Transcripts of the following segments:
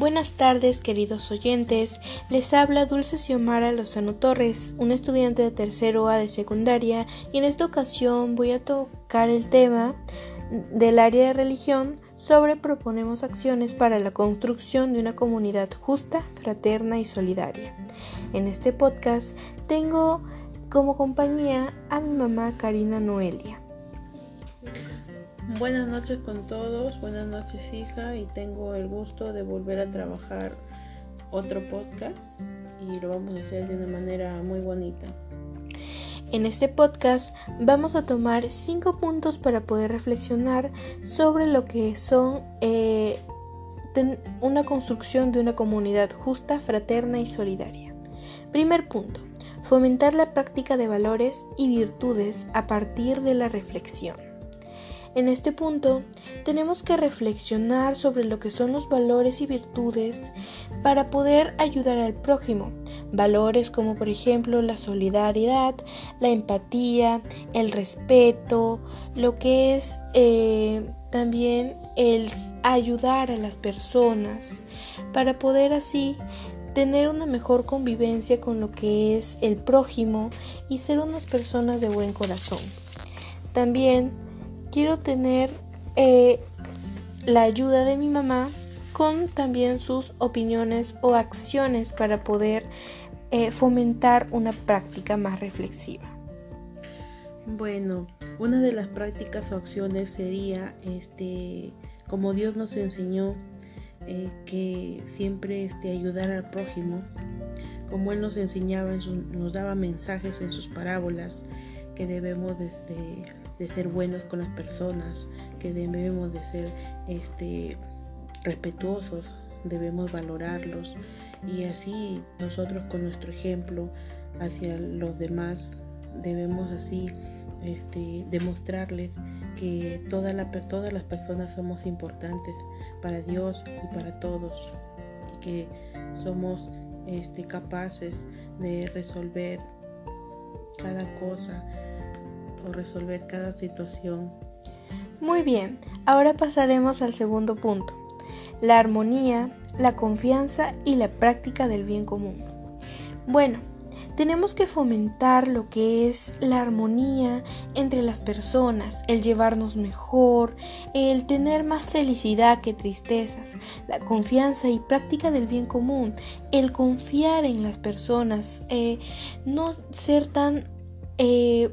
Buenas tardes, queridos oyentes. Les habla Dulce Xiomara Lozano Torres, una estudiante de tercero A de secundaria, y en esta ocasión voy a tocar el tema del área de religión sobre proponemos acciones para la construcción de una comunidad justa, fraterna y solidaria. En este podcast tengo como compañía a mi mamá Karina Noelia. Buenas noches con todos, buenas noches hija y tengo el gusto de volver a trabajar otro podcast y lo vamos a hacer de una manera muy bonita. En este podcast vamos a tomar cinco puntos para poder reflexionar sobre lo que son eh, una construcción de una comunidad justa, fraterna y solidaria. Primer punto, fomentar la práctica de valores y virtudes a partir de la reflexión. En este punto tenemos que reflexionar sobre lo que son los valores y virtudes para poder ayudar al prójimo. Valores como por ejemplo la solidaridad, la empatía, el respeto, lo que es eh, también el ayudar a las personas para poder así tener una mejor convivencia con lo que es el prójimo y ser unas personas de buen corazón. También quiero tener eh, la ayuda de mi mamá con también sus opiniones o acciones para poder eh, fomentar una práctica más reflexiva. Bueno, una de las prácticas o acciones sería, este, como Dios nos enseñó, eh, que siempre este, ayudar al prójimo, como Él nos enseñaba, nos daba mensajes en sus parábolas, que debemos este, de ser buenos con las personas, que debemos de ser este, respetuosos, debemos valorarlos. Y así nosotros con nuestro ejemplo hacia los demás debemos así este, demostrarles que toda la, todas las personas somos importantes para Dios y para todos. Y que somos este, capaces de resolver cada cosa resolver cada situación. Muy bien, ahora pasaremos al segundo punto, la armonía, la confianza y la práctica del bien común. Bueno, tenemos que fomentar lo que es la armonía entre las personas, el llevarnos mejor, el tener más felicidad que tristezas, la confianza y práctica del bien común, el confiar en las personas, eh, no ser tan... Eh,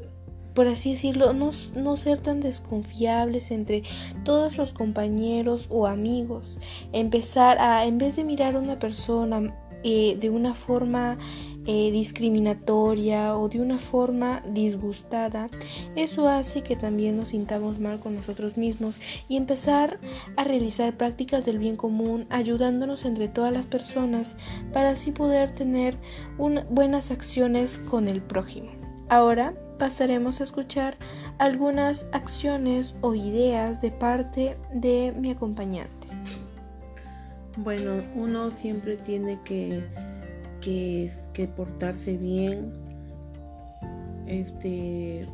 por así decirlo, no, no, ser tan desconfiables entre todos los compañeros o amigos. Empezar a, en vez de mirar a una persona eh, de una forma eh, discriminatoria o de una forma disgustada, eso hace que también nos sintamos mal con nosotros mismos y empezar a realizar prácticas del bien común, ayudándonos entre todas las personas para así poder tener buenas acciones con el prójimo. Ahora pasaremos a escuchar algunas acciones o ideas de parte de mi acompañante. Bueno, uno siempre tiene que, que, portarse bien. Este,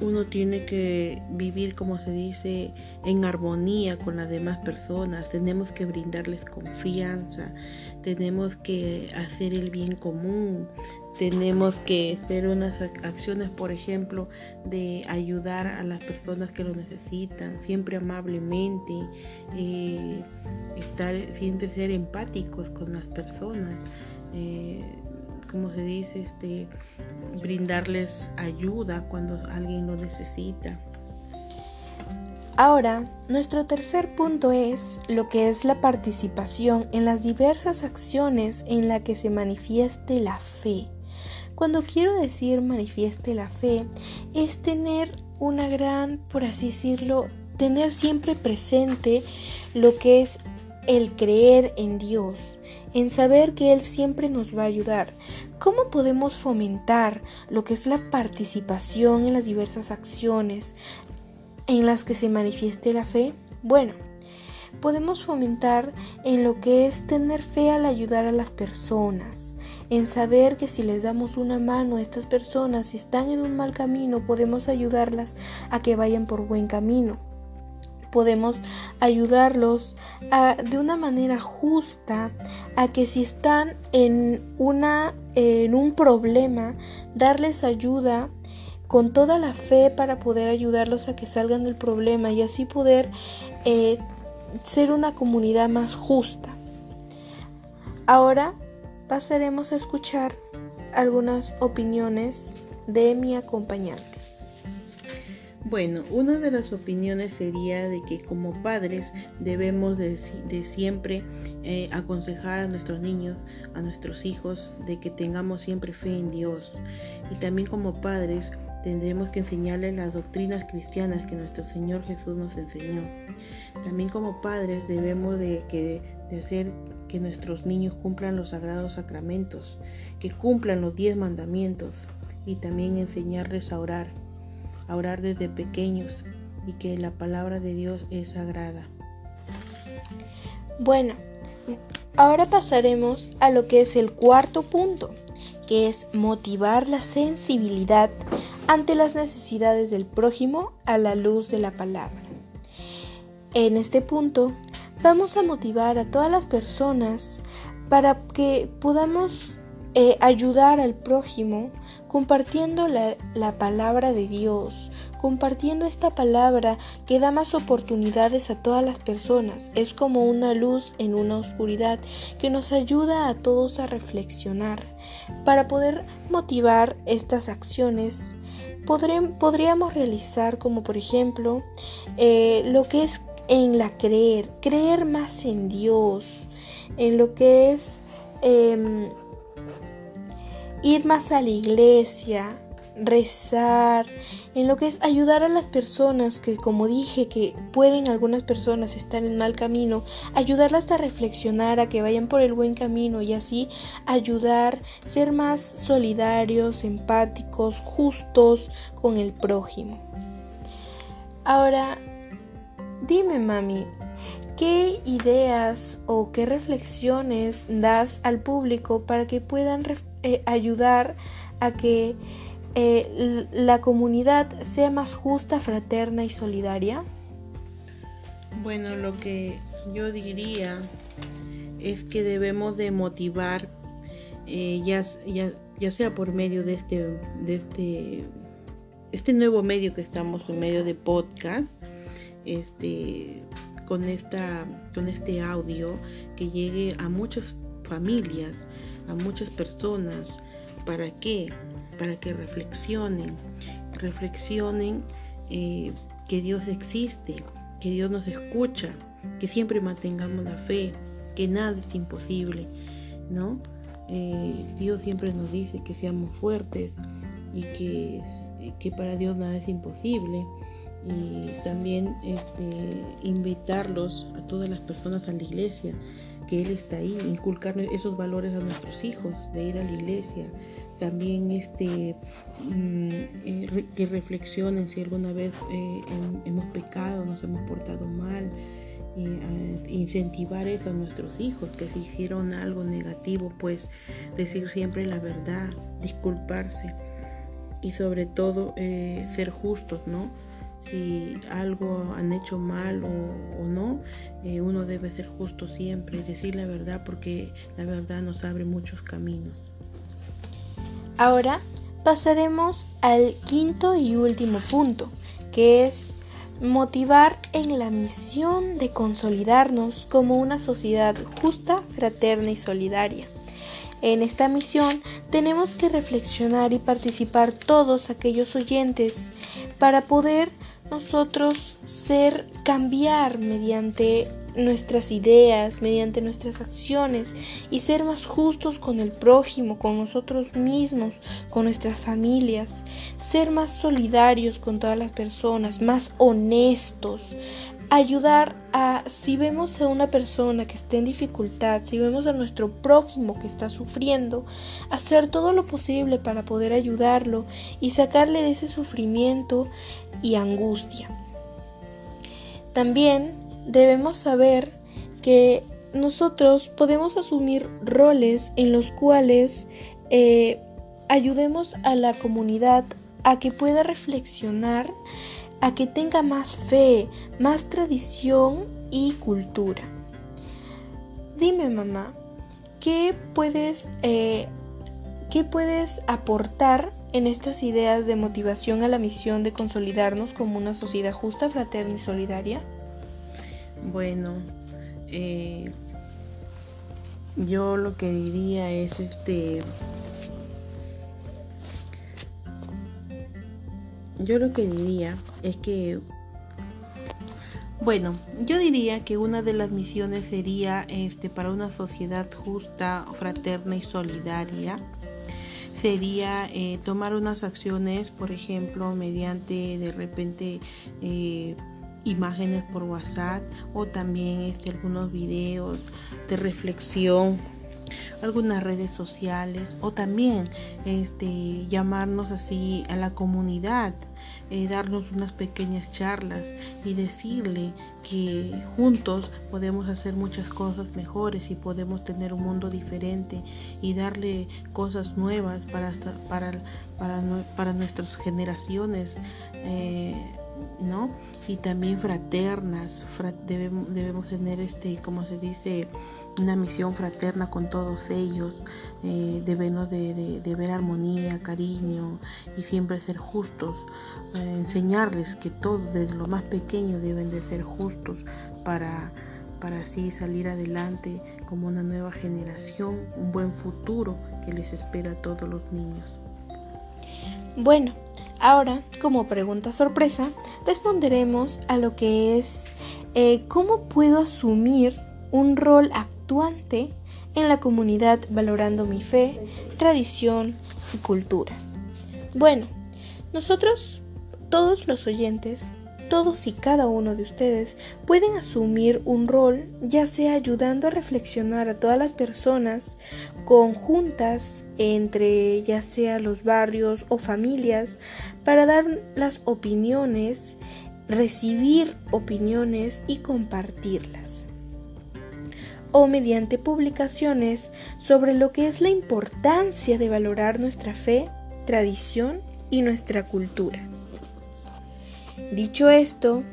uno tiene que vivir, como se dice, en armonía con las demás personas. Tenemos que brindarles confianza. Tenemos que hacer el bien común tenemos que hacer unas acciones, por ejemplo, de ayudar a las personas que lo necesitan, siempre amablemente, eh, estar, siempre ser empáticos con las personas, eh, como se dice, este, brindarles ayuda cuando alguien lo necesita. Ahora, nuestro tercer punto es lo que es la participación en las diversas acciones en las que se manifieste la fe. Cuando quiero decir manifieste la fe, es tener una gran, por así decirlo, tener siempre presente lo que es el creer en Dios, en saber que Él siempre nos va a ayudar. ¿Cómo podemos fomentar lo que es la participación en las diversas acciones en las que se manifieste la fe? Bueno, podemos fomentar en lo que es tener fe al ayudar a las personas, en saber que si les damos una mano a estas personas, si están en un mal camino, podemos ayudarlas a que vayan por buen camino. podemos ayudarlos de una manera justa a que si están en, una, en un problema, darles ayuda con toda la fe para poder ayudarlos a que salgan del problema y así poder eh, ser una comunidad más justa. Ahora pasaremos a escuchar algunas opiniones de mi acompañante. Bueno, una de las opiniones sería de que como padres debemos de, siempre eh, aconsejar a nuestros niños, a nuestros hijos, de que tengamos siempre fe en Dios. Y también como padres tendremos que enseñarles las doctrinas cristianas que nuestro Señor Jesús nos enseñó. También como padres debemos de, que, que nuestros niños cumplan los sagrados sacramentos, que cumplan los diez mandamientos y también enseñarles a orar a orar desde pequeños y que la palabra de Dios es sagrada. Bueno, ahora pasaremos a lo que es el cuarto punto, que es motivar la sensibilidad ante las necesidades del prójimo a la luz de la palabra. En este punto vamos a motivar a todas las personas para que podamos eh, ayudar al prójimo compartiendo la, la, palabra de Dios, compartiendo esta palabra que da más oportunidades a todas las personas. Es como una luz en una oscuridad que nos ayuda a todos a reflexionar. Para poder motivar estas acciones, podríamos realizar como por ejemplo eh, lo que es en la creer, creer más en Dios, en lo que es... Em, ir más a la iglesia, rezar, en lo que es ayudar a las personas que, como dije, que pueden algunas personas estar en mal camino, ayudarlas a reflexionar, a que vayan por el buen camino y así ayudar, ser más solidarios, empáticos, justos con el prójimo. Ahora, dime mami, ¿Qué ideas o qué reflexiones das al público para que puedan eh, ayudar a que eh, la comunidad sea más justa, fraterna y solidaria? Bueno, lo que yo diría es que debemos de motivar, eh, ya, ya, sea por medio de este, de este, este nuevo medio que estamos en medio de podcast, este, con, esta, con este audio que llegue a muchas familias, a muchas personas. ¿Para qué? Para que reflexionen, reflexionen eh, que Dios existe, que Dios nos escucha, que siempre mantengamos la fe, que nada es imposible, ¿no? Eh, Dios siempre nos dice que seamos fuertes y que, que para Dios nada es imposible y también este, invitarlos a todas las personas a la iglesia, que Él está ahí, inculcar esos valores a nuestros hijos, de ir a la iglesia. También este, mm, eh, que reflexionen si alguna vez eh, hemos pecado, nos hemos portado mal. Y, incentivar eso a nuestros hijos, que si hicieron algo negativo, pues decir siempre la verdad, disculparse y sobre todo eh, ser justos, ¿no? Si algo han hecho mal o, no, eh, uno debe ser justo siempre y decir la verdad porque la verdad nos abre muchos caminos. Ahora pasaremos al quinto y último punto, que es motivar en la misión de consolidarnos como una sociedad justa, fraterna y solidaria. En esta misión tenemos que reflexionar y participar todos aquellos oyentes para poder nosotros ser, cambiar mediante nuestras ideas, mediante nuestras acciones y ser más justos con el prójimo, con nosotros mismos, con nuestras familias, ser más solidarios con todas las personas, más honestos, ayudar a, si vemos a una persona que está en dificultad, si vemos a nuestro prójimo que está sufriendo, hacer todo lo posible para poder ayudarlo y sacarle de ese sufrimiento y angustia. También debemos saber que nosotros podemos asumir roles en los cuales eh, ayudemos a la comunidad a que pueda reflexionar a que tenga más fe, más tradición y cultura. Dime mamá, ¿qué puedes, eh, ¿qué puedes aportar en estas ideas de motivación a la misión de consolidarnos como una sociedad justa, fraterna y solidaria? Bueno, eh, yo lo que diría es este yo lo que diría es que bueno, yo diría que una de las misiones sería este para una sociedad justa, fraterna y solidaria sería eh, tomar unas acciones, por ejemplo, mediante de repente eh, imágenes por WhatsApp o también este, algunos videos de reflexión algunas redes sociales o también este llamarnos así a la comunidad eh, darnos unas pequeñas charlas y decirle que juntos podemos hacer muchas cosas mejores y podemos tener un mundo diferente y darle cosas nuevas para para para, para nuestras generaciones eh, ¿no? Y también fraternas, debemos, debemos, tener, este, como se dice, una misión fraterna con todos ellos, eh, debemos de, ver armonía, cariño y siempre ser justos, eh, enseñarles que todos, desde lo más pequeño, deben de ser justos para, para así salir adelante como una nueva generación, un buen futuro que les espera a todos los niños. Bueno, Ahora, como pregunta sorpresa, responderemos a lo que es eh, cómo puedo asumir un rol actuante en la comunidad valorando mi fe, tradición y cultura. Bueno, nosotros, todos los oyentes, todos y cada uno de ustedes pueden asumir un rol, ya sea ayudando a reflexionar a todas las personas conjuntas entre ya sea los barrios o familias para dar las opiniones, recibir opiniones y compartirlas o mediante publicaciones sobre lo que es la importancia de valorar nuestra fe, tradición y nuestra cultura. Dicho esto,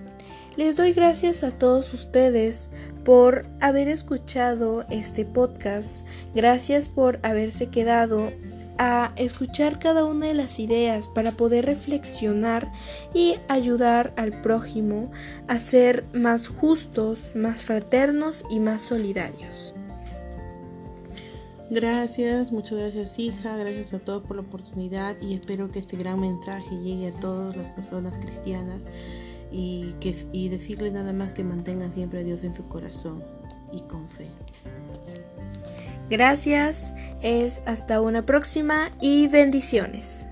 les doy gracias a todos ustedes por haber escuchado este podcast. Gracias por haberse quedado a escuchar cada una de las ideas para poder reflexionar y ayudar al prójimo a ser más justos, más fraternos y más solidarios. Gracias, muchas gracias hija, gracias a todos por la oportunidad y espero que este gran mensaje llegue a todas las personas cristianas y, que, y decirles nada más que mantengan siempre a Dios en su corazón y con fe. Gracias, es hasta una próxima y bendiciones.